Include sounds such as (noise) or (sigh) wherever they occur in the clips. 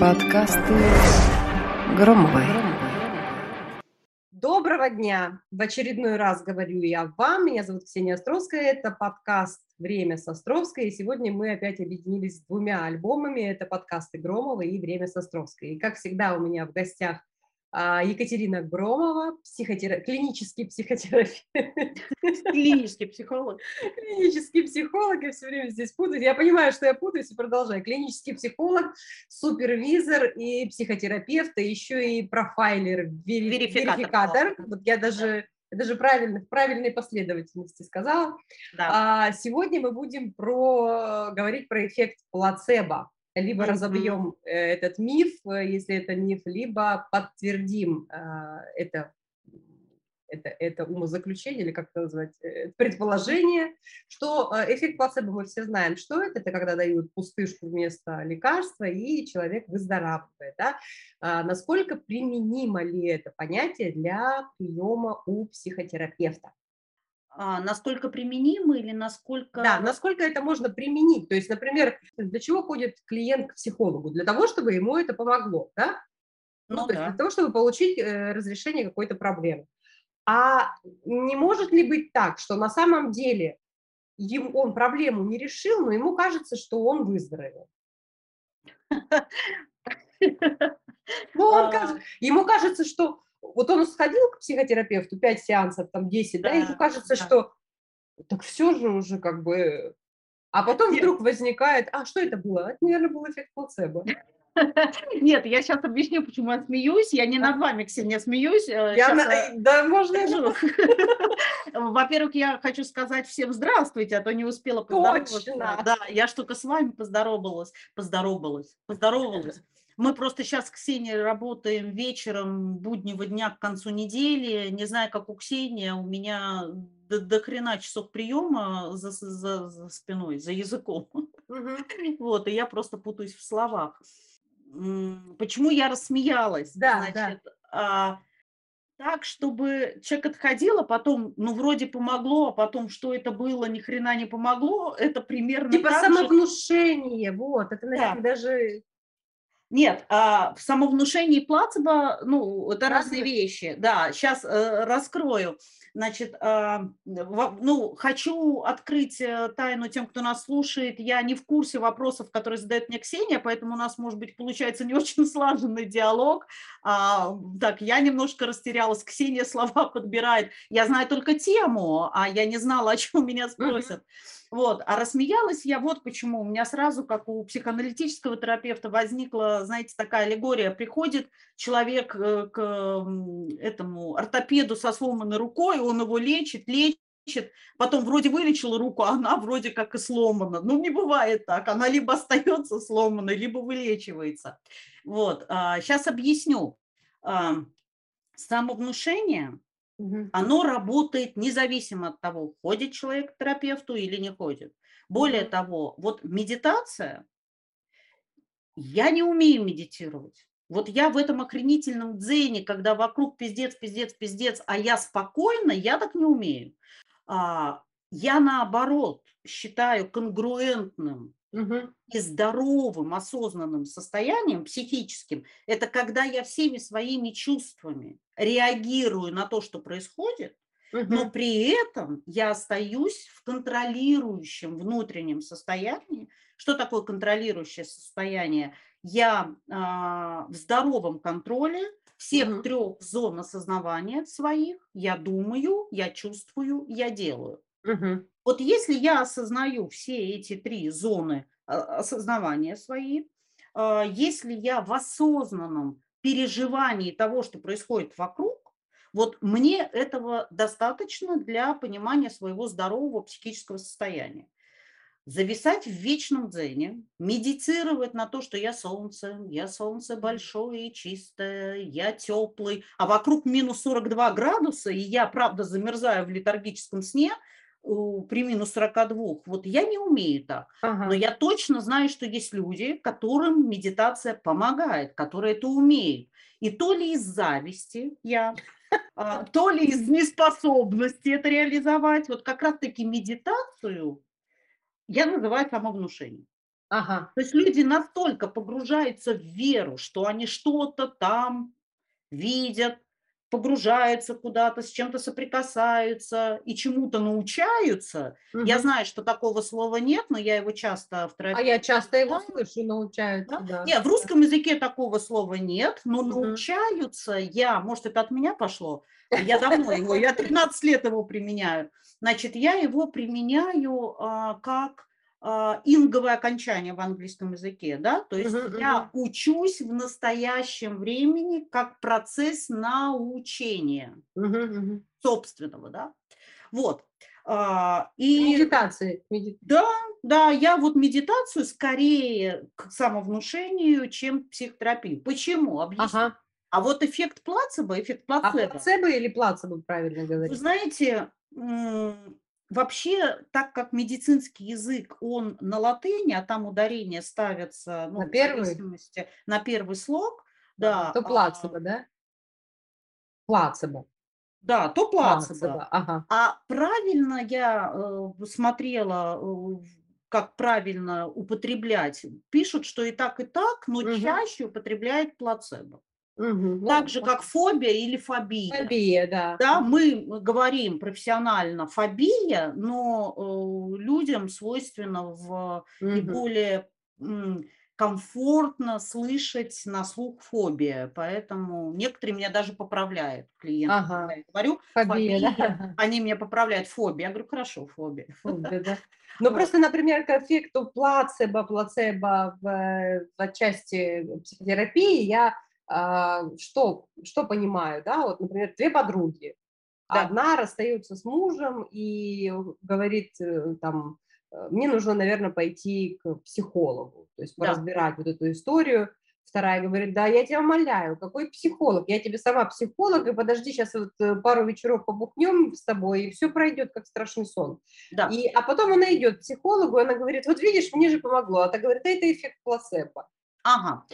Подкасты Громовой. Доброго дня! В очередной раз говорю я вам. Меня зовут Ксения Островская. Это подкаст «Время с Островской». И сегодня мы опять объединились с двумя альбомами. Это подкасты Громовой и «Время с Островской». И, как всегда, у меня в гостях Екатерина Громова, психотера... клинический психотерапевт. Клинический психолог. Клинический психолог, я все время здесь путаюсь. Я понимаю, что я путаюсь и продолжаю. Клинический психолог, супервизор и психотерапевт, и еще и профайлер, вери... верификатор. верификатор. Вот я даже я даже правильно, в правильной последовательности сказала. Да. А, сегодня мы будем про, говорить про эффект плацебо либо разобьем э, этот миф, э, если это миф, либо подтвердим э, это, это, это умозаключение, или как это назвать, предположение, что эффект плацебо мы все знаем, что это, это когда дают пустышку вместо лекарства, и человек выздоравливает. Да? А насколько применимо ли это понятие для приема у психотерапевта? А, насколько применимо или насколько... Да, насколько это можно применить. То есть, например, для чего ходит клиент к психологу? Для того, чтобы ему это помогло, да? Ну, ну да. есть для того, чтобы получить э, разрешение какой-то проблемы. А не может ли быть так, что на самом деле ему, он проблему не решил, но ему кажется, что он выздоровел? (laughs) Ну, он, а. ему кажется, что вот он сходил к психотерапевту, 5 сеансов, там 10, да, да ему кажется, да. что так все же уже как бы... А потом Нет. вдруг возникает, а что это было? Это, наверное, был эффект плацебо. (laughs) Нет, я сейчас объясню, почему я смеюсь. Я не над вами, Ксения, смеюсь. Э, я на... Э, да, можно я (laughs) Во-первых, я хочу сказать всем здравствуйте, а то не успела поздороваться. Точно. Да, я что только с вами поздоровалась, поздоровалась, поздоровалась. Мы просто сейчас с Ксенией работаем вечером буднего дня к концу недели. Не знаю, как у Ксении, у меня до, до хрена часов приема за, за, за спиной, за языком. Угу. (laughs) Вот, и я просто путаюсь в словах. Почему я рассмеялась? Да, Значит, да. А, так, чтобы человек отходил, а потом, ну, вроде помогло, а потом, что это было, ни хрена не помогло, это примерно Типа самовнушение, же... вот, это, наверное, да. даже нет, а в самовнушении плацебо, ну, это разные вещи. Да, сейчас э, раскрою. Значит, э, ну, хочу открыть э, тайну тем, кто нас слушает. Я не в курсе вопросов, которые задает мне Ксения, поэтому у нас, может быть, получается не очень (laughs) слаженный диалог. А, так, я немножко растерялась. Ксения слова подбирает. Я знаю только тему, а я не знала, о чем меня спросят. Uh-huh. Вот. А рассмеялась я вот почему. У меня сразу, как у психоаналитического терапевта, возникла, знаете, такая аллегория. Приходит человек э, к этому ортопеду со сломанной рукой, он его лечит, лечит, потом вроде вылечила руку, а она вроде как и сломана. Ну, не бывает так. Она либо остается сломанной, либо вылечивается. Вот. Сейчас а, объясню. Самовнушение Угу. Оно работает независимо от того, ходит человек к терапевту или не ходит. Более того, вот медитация, я не умею медитировать. Вот я в этом охренительном дзене, когда вокруг пиздец, пиздец, пиздец, а я спокойно, я так не умею. А, я наоборот считаю конгруентным угу. и здоровым, осознанным состоянием психическим, это когда я всеми своими чувствами реагирую на то, что происходит, угу. но при этом я остаюсь в контролирующем внутреннем состоянии. Что такое контролирующее состояние? Я э, в здоровом контроле всех угу. трех зон осознавания своих. Я думаю, я чувствую, я делаю. Угу. Вот если я осознаю все эти три зоны а, осознавания свои, а, если я в осознанном переживании того, что происходит вокруг, вот мне этого достаточно для понимания своего здорового психического состояния. Зависать в вечном дзене, медитировать на то, что я солнце, я солнце большое и чистое, я теплый, а вокруг минус 42 градуса, и я, правда, замерзаю в летаргическом сне – при минус 42. Вот я не умею так. Ага. Но я точно знаю, что есть люди, которым медитация помогает, которые это умеют. И то ли из зависти я, (laughs) а, то ли из неспособности это реализовать. Вот как раз-таки медитацию я называю самовнушением. Ага. То есть люди настолько погружаются в веру, что они что-то там видят, погружаются куда-то, с чем-то соприкасаются и чему-то научаются. Мгм. Я знаю, что такого слова нет, но я его часто в А терапии я часто его Да. слышу, научаются, Да? да. Нет, в русском языке такого слова нет, но Мгм. научаются я, может, это от меня пошло, я давно его, я 13 лет его применяю. Значит, я его применяю а, как а, инговое окончание в английском языке, да, то есть Мгм, я мгм. учусь в настоящем времени как процесс научения Мгм, мгм. собственного, да. Вот. А, И Медитации. меди- да, да, я вот медитацию скорее к самовнушению, чем психотерапию. Почему? Объясню. Ага. А вот эффект плацебо, эффект А плацебо, плацебо или плацебо, правильно вы говорить? знаете, м, вообще, так как медицинский язык, он на латыни, а там ударение ставятся ну, На первый? на первый слог, да, То а, плацебо, да? Плацебо. да, то плацебо. Плацебо, ага. А правильно я э, смотрела, э, как правильно употреблять. Пишут, что и так, и так, но Мгм. чаще употребляет плацебо. Ну, Так же, как фобия или фобия. Фобия, да. Да, мы говорим профессионально фобия, но э, людям свойственно в и Мгм. более комфортно слышать на слух фобия. Поэтому некоторые меня даже поправляют, клиенты, Ага. когда я говорю, Фобия, да. фобия, (laughs) они меня поправляют, фобия. Я говорю, хорошо, фобия. Фобия, да. (laughs) Ну, Вот. просто, например, к эффекту плацебо, плацебо в, э, в части психотерапии я что, что понимаю, да, вот, например, две подруги. Да. Одна расстается с мужем и говорит э, там, э, мне нужно, наверное, пойти к психологу, то есть Да. поразбирать вот эту историю. Вторая говорит, да, я тебя умоляю, какой психолог? Я тебе сама психолог, и подожди, сейчас вот э, пару вечеров побухнем с тобой, и все пройдет, как страшный сон. Да. И, а потом она идет к психологу, и она говорит, вот видишь, мне же помогло. А та говорит, «Да это эффект плацебо. Ага.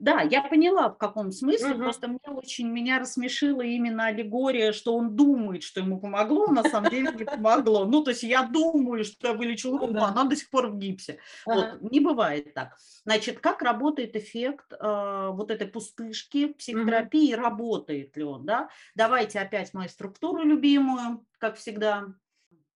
Да, я поняла, в каком смысле. Мгм. Просто мне очень меня рассмешила именно аллегория, что он думает, что ему помогло, а на самом деле не помогло. Ну, то есть я думаю, что я вылечил Ну руку, да. а она до сих пор в гипсе. Ага. Вот, не бывает так. Значит, как работает эффект э, вот этой пустышки психотерапии, работает ли он, да? Давайте опять мою структуру любимую, как всегда.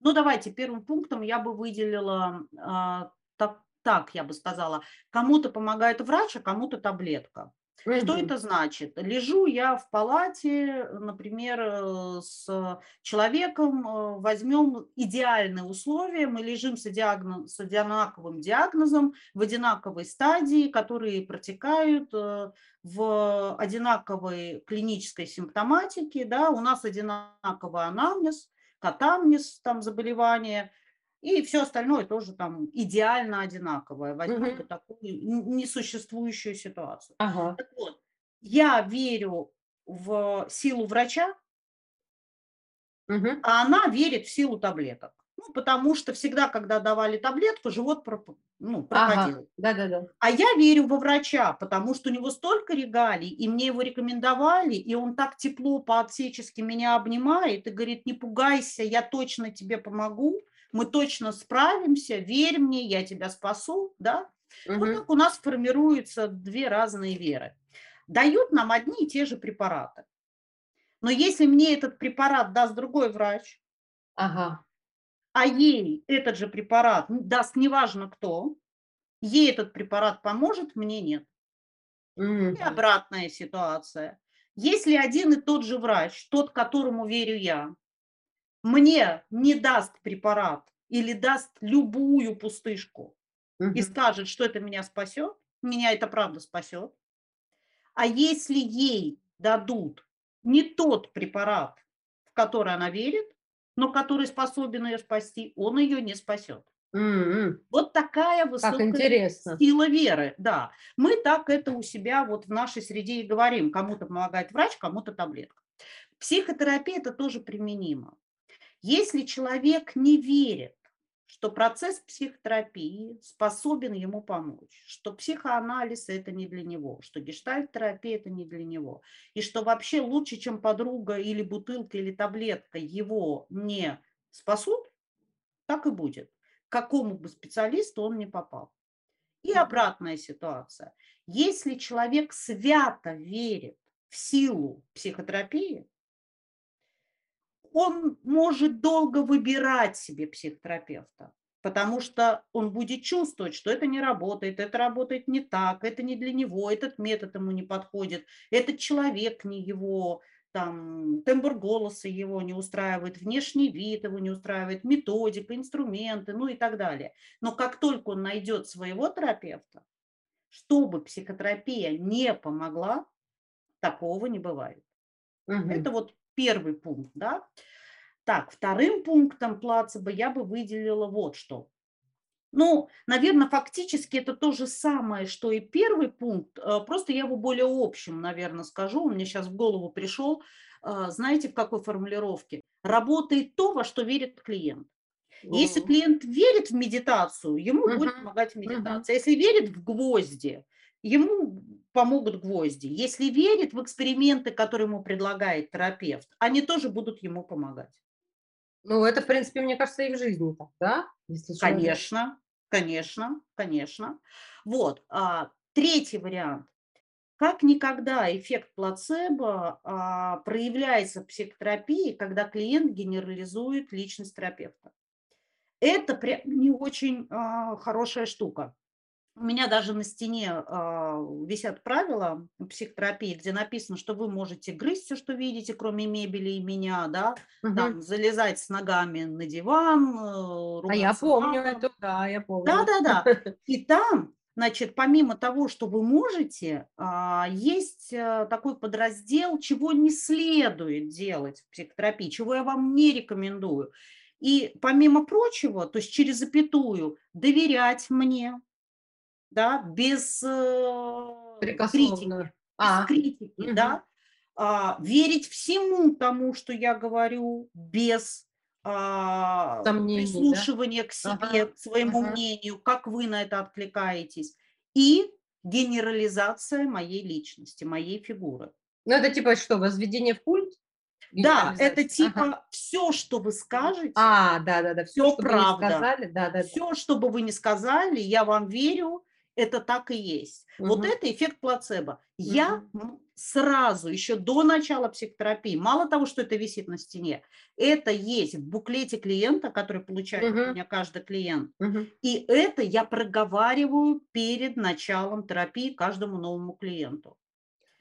Ну, давайте, первым пунктом я бы выделила а, так, так, я бы сказала, кому-то помогает врач, а кому-то таблетка. Что это значит? Лежу я в палате, например, э, с человеком, э, возьмем идеальные условия, мы лежим с, диагно- с одинаковым диагнозом в одинаковой стадии, которые протекают э, в одинаковой клинической симптоматике, да, у нас одинаковый анамнез, катамнез, там заболевание, и все остальное тоже там идеально одинаковое. Возьмем вот такую несуществующую ситуацию. Ага. Так вот, я верю в силу врача, Мгм. а она верит в силу таблеток. Ну, потому что всегда, когда давали таблетку, живот проп- ну, проходил. Ага. Да-да-да. А я верю во врача, потому что у него столько регалий, и мне его рекомендовали, и он так тепло по-отечески меня обнимает и говорит, не пугайся, я точно тебе помогу, мы точно справимся, верь мне, я тебя спасу, да? Вот Мгм. так у нас формируются две разные веры. Дают нам одни и те же препараты. Но если мне этот препарат даст другой врач, Ага. а ей этот же препарат даст неважно кто, ей этот препарат поможет, мне нет. Мгм. И обратная ситуация. Если один и тот же врач, тот, которому верю я, мне не даст препарат или даст любую пустышку и Мгм. скажет, что это меня спасет, меня это правда спасет. А если ей дадут не тот препарат, в который она верит, но который способен ее спасти, он ее не спасет. М-м. Вот такая высокая сила веры, да. Мы так это у себя вот в нашей среде и говорим. Кому-то помогает врач, кому-то таблетка. Психотерапия это тоже применимо. Если человек не верит, что процесс психотерапии способен ему помочь, что психоанализ это не для него, что гештальт-терапия это не для него, и что вообще лучше, чем подруга или бутылка или таблетка его не спасут, так и будет. К какому бы специалисту он не попал. И обратная ситуация. Если человек свято верит в силу психотерапии, он может долго выбирать себе психотерапевта, потому что он будет чувствовать, что это не работает, это работает не так, это не для него, этот метод ему не подходит, этот человек не его, там, тембр голоса его не устраивает, внешний вид его не устраивает, методика, инструменты, ну и так далее. Но как только он найдет своего терапевта, чтобы психотерапия не помогла, такого не бывает. Угу. Это вот первый пункт, да. Так, вторым пунктом плацебо я бы выделила вот что. Ну, наверное, фактически это то же самое, что и первый пункт, э, просто я его более общим, наверное, скажу. Он мне сейчас в голову пришел. Э, знаете, в какой формулировке? Работает то, во что верит клиент. Если клиент верит в медитацию, ему uh-huh. будет помогать медитация. Uh-huh. Если верит в гвозди, ему помогут гвозди. Если верит в эксперименты, которые ему предлагает терапевт, они тоже будут ему помогать. Ну, это, в принципе, мне кажется, и в жизни так, да? Если конечно, конечно, конечно. Вот. А, третий вариант. Как никогда эффект плацебо а, проявляется в психотерапии, когда клиент генерализует личность терапевта. Это прям не очень а, хорошая штука. У меня даже на стене э, висят правила психотерапии, где написано, что вы можете грызть все, что видите, кроме мебели и меня, да, угу. там, залезать с ногами на диван. Э, а я помню это, да, я помню. Да, да, да. И там, значит, помимо того, что вы можете, э, есть э, такой подраздел, чего не следует делать в психотерапии, чего я вам не рекомендую. И помимо прочего, то есть через запятую, доверять мне, да, без э, критики, а. без критики, угу. да, а, верить всему тому, что я говорю, без а, Сомнений, прислушивания да? к себе, ага, к своему ага. мнению, как вы на это откликаетесь, и генерализация моей личности, моей фигуры. Ну, это типа что, возведение в культ? Да, это типа ага. все, что вы скажете. А, да, да, да, все, все правда. сказали, да, да. Все, что бы вы ни сказали, я вам верю, это так и есть. Угу. Вот это эффект плацебо. Угу. Я сразу, еще до начала психотерапии, мало того, что это висит на стене, это есть в буклете клиента, который получает угу. у меня каждый клиент. Угу. И это я проговариваю перед началом терапии каждому новому клиенту.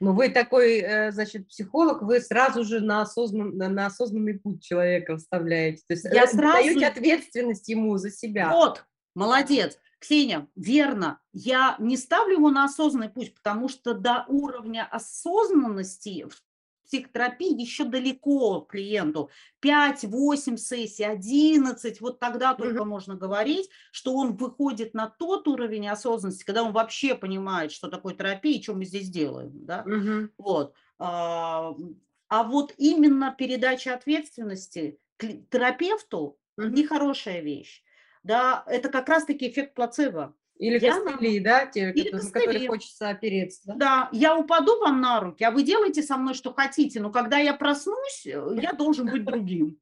Ну, вы такой, э, значит, психолог, вы сразу же на, осознан, на осознанный путь человека вставляете. То есть я сразу... даете ответственность ему за себя. Вот, молодец. Ксения, верно, я не ставлю его на осознанный путь, потому что до уровня осознанности в психотерапии еще далеко клиенту. 5-8 сессий, 11, вот тогда только mm-hmm. можно говорить, что он выходит на тот уровень осознанности, когда он вообще понимает, что такое терапия и что мы здесь делаем. Да? Mm-hmm. Вот. А, а вот именно передача ответственности терапевту mm-hmm. нехорошая вещь да, это как раз-таки эффект плацебо. Или я костыли, да, те, Или которые, костыли. которые хочется опереться. Да? я упаду вам на руки, а вы делаете со мной, что хотите, но когда я проснусь, э, я должен быть другим.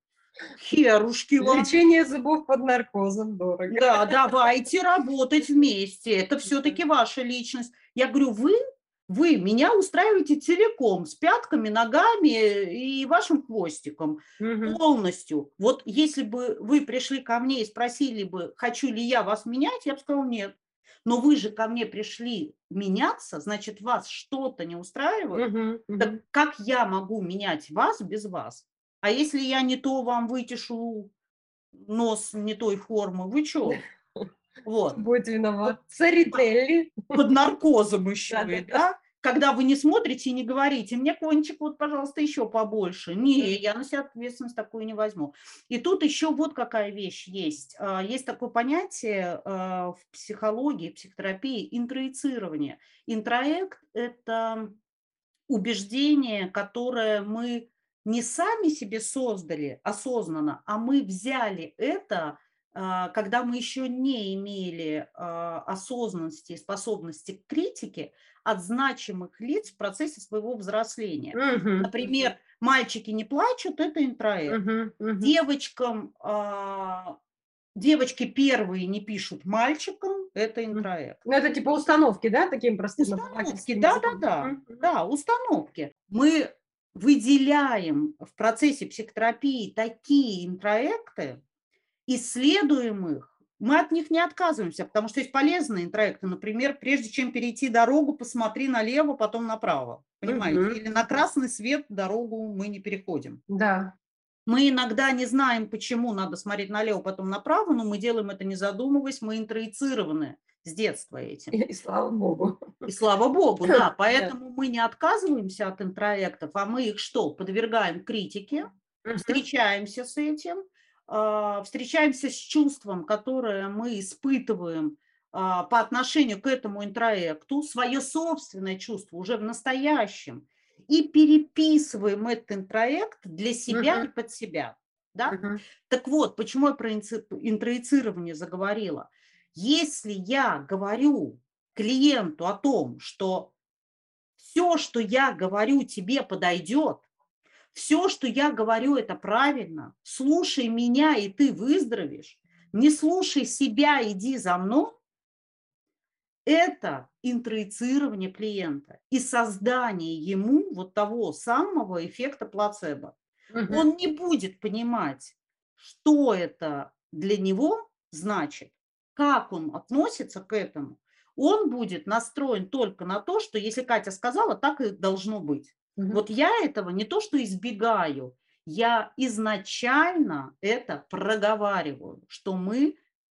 Херушки вам. Лечение зубов под наркозом дорого. Да, давайте работать вместе. Это все-таки ваша личность. Я говорю, вы вы меня устраиваете целиком, с пятками, ногами и вашим хвостиком угу. полностью. Вот если бы вы пришли ко мне и спросили бы, хочу ли я вас менять, я бы сказала нет. Но вы же ко мне пришли меняться, значит, вас что-то не устраивает. Угу, угу. Так как я могу менять вас без вас? А если я не то вам вытешу нос не той формы, вы что? Вот. Будет виноват. Царителли. Под наркозом еще, да, да? Когда вы не смотрите и не говорите, мне кончик вот, пожалуйста, еще побольше. Не, я на себя ответственность такую не возьму. И тут еще вот какая вещь есть. А, есть такое понятие а, в психологии, психотерапии – интроицирование. Интроект – это убеждение, которое мы не сами себе создали осознанно, а мы взяли это когда мы еще не имели а, осознанности и способности к критике от значимых лиц в процессе своего взросления. Uh-huh. Например, мальчики не плачут, это интроект. Uh-huh. Uh-huh. Девочкам а, девочки первые не пишут мальчикам, это интроект. Ну, это типа установки, да, таким простым Установки, да-да-да, да, установки. Мы выделяем в процессе психотерапии такие интроекты, исследуем их, мы от них не отказываемся, потому что есть полезные интроекты. Например, прежде чем перейти дорогу, посмотри налево, потом направо. Понимаете? Угу. Или на красный свет дорогу мы не переходим. Да. Мы иногда не знаем, почему надо смотреть налево, потом направо, но мы делаем это не задумываясь, мы интроицированы с детства этим. И, и слава богу. И слава богу, (laughs) да. Поэтому мы не отказываемся от интроектов, а мы их что? Подвергаем критике, встречаемся с этим, встречаемся с чувством, которое мы испытываем а, по отношению к этому интроекту, свое собственное чувство уже в настоящем, и переписываем этот интроект для себя uh-huh. и под себя. Да? Uh-huh. Так вот, почему я про интроицирование заговорила? Если я говорю клиенту о том, что все, что я говорю, тебе подойдет, все, что я говорю, это правильно, слушай меня, и ты выздоровеешь, не слушай себя, иди за мной, это интроицирование клиента и создание ему вот того самого эффекта плацебо. Угу. Он не будет понимать, что это для него значит, как он относится к этому. Он будет настроен только на то, что если Катя сказала, так и должно быть. Угу. Вот я этого не то, что избегаю, я изначально это проговариваю, что мы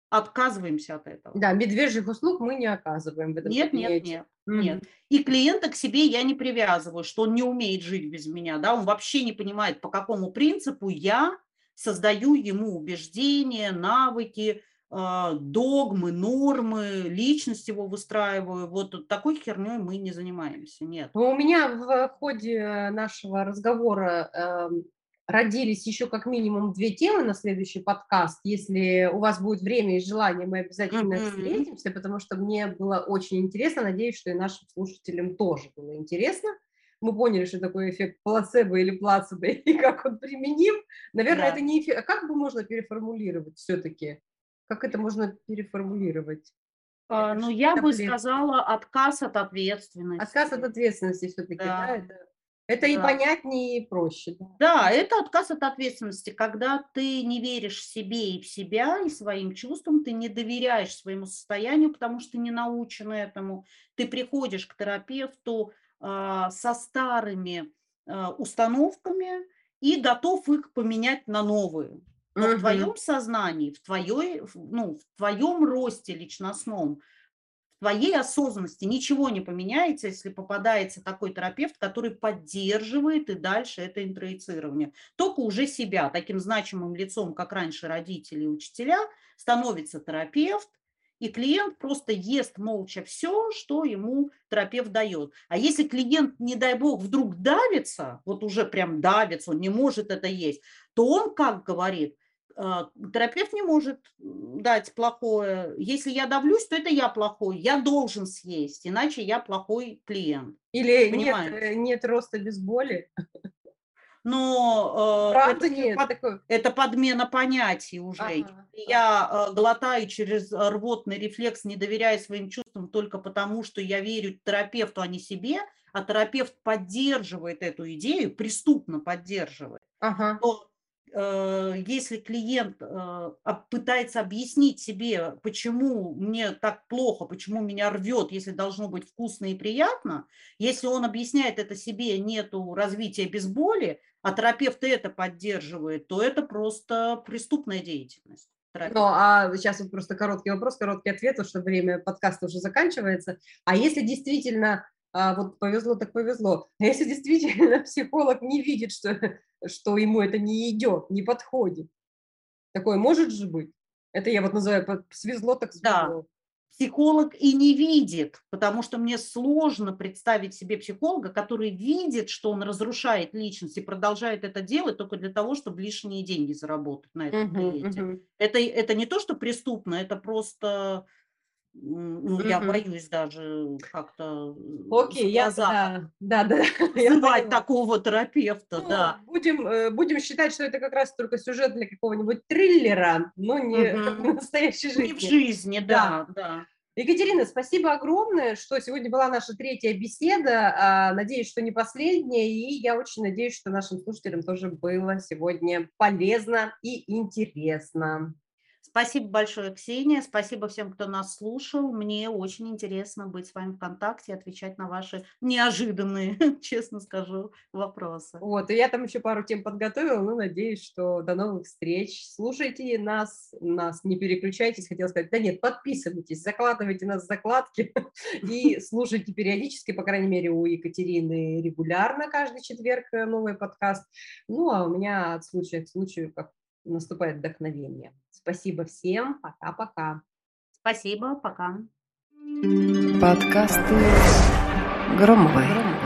отказываемся от этого. Да, медвежьих услуг мы не оказываем. В этом нет, нет, нет, mm нет. И клиента к себе я не привязываю, что он не умеет жить без меня, да, он вообще не понимает, по какому принципу я создаю ему убеждения, навыки, догмы, нормы, личность его выстраиваю. Вот такой херней мы не занимаемся, нет. У меня в ходе нашего разговора эм, родились еще как минимум две темы на следующий подкаст. Если у вас будет время и желание, мы обязательно mm-hmm. встретимся, потому что мне было очень интересно. Надеюсь, что и нашим слушателям тоже было интересно. Мы поняли, что такое эффект плацебо или плацебо, (laughs) и как он применим. Наверное, да. это не эффект. А как бы можно переформулировать все-таки? Как это можно переформулировать? А, ну, я бы сказала отказ от ответственности. Отказ от ответственности все-таки, да, да это это да. и понятнее, и проще. Да. да, это отказ от ответственности, когда ты не веришь себе и в себя, и своим чувствам, ты не доверяешь своему состоянию, потому что не научен этому. Ты приходишь к терапевту э, со старыми э, установками и готов их поменять на новые. Но угу. в твоем сознании, в, твоей, ну, в твоем росте личностном твоей осознанности ничего не поменяется, если попадается такой терапевт, который поддерживает и дальше это интроицирование. Только уже себя, таким значимым лицом, как раньше родители и учителя, становится терапевт, и клиент просто ест молча все, что ему терапевт дает. А если клиент, не дай бог, вдруг давится, вот уже прям давится, он не может это есть, то он как говорит, а, терапевт не может дать плохое. Если я давлюсь, то это я плохой. Я должен съесть, иначе я плохой клиент. Или нет, э, нет роста без боли. (laughs) Но э, это, нет, под, такой... это подмена понятий уже. Ага. Я э, глотаю через рвотный рефлекс, не доверяя своим чувствам только потому, что я верю терапевту, а не себе, а терапевт поддерживает эту идею, преступно поддерживает. Ага. То если клиент э, пытается объяснить себе, почему мне так плохо, почему меня рвет, если должно быть вкусно и приятно, если он объясняет это себе, нету развития без боли, а терапевт это поддерживает, то это просто преступная деятельность. Ну, а сейчас вот просто короткий вопрос, короткий ответ, потому что время подкаста уже заканчивается. А если действительно а вот повезло так повезло. А если действительно (laughs) психолог не видит, что, что ему это не идет, не подходит, такое может же быть? Это я вот называю свезло так свезло. Да. Психолог и не видит, потому что мне сложно представить себе психолога, который видит, что он разрушает личность и продолжает это делать только для того, чтобы лишние деньги заработать на этом uh-huh, Uh-huh. Это, это не то, что преступно, это просто ну, я боюсь даже как-то Окей, я да, да, (laughs) да. Вызывать такого терапевта, ну, да. Будем, э, будем считать, что это как раз только сюжет для какого-нибудь триллера, но не (laughs) в настоящей жизни. Не в жизни, да, да. да. Екатерина, спасибо огромное, что сегодня была наша третья беседа. А, надеюсь, что не последняя, и я очень надеюсь, что нашим слушателям тоже было сегодня полезно и интересно. Спасибо большое, Ксения. Спасибо всем, кто нас слушал. Мне очень интересно быть с вами в контакте и отвечать на ваши неожиданные, (laughs) честно скажу, вопросы. Вот, и я там еще пару тем подготовила, ну, надеюсь, что до новых встреч. Слушайте нас, нас не переключайтесь, хотела сказать, да нет, подписывайтесь, закладывайте нас в закладки (laughs) и (laughs) слушайте периодически, по крайней мере, у Екатерины регулярно каждый четверг э, новый подкаст. Ну, а у меня от случая к случаю, как наступает вдохновение. Спасибо всем. Пока-пока. Спасибо. Пока. Подкасты Громовой.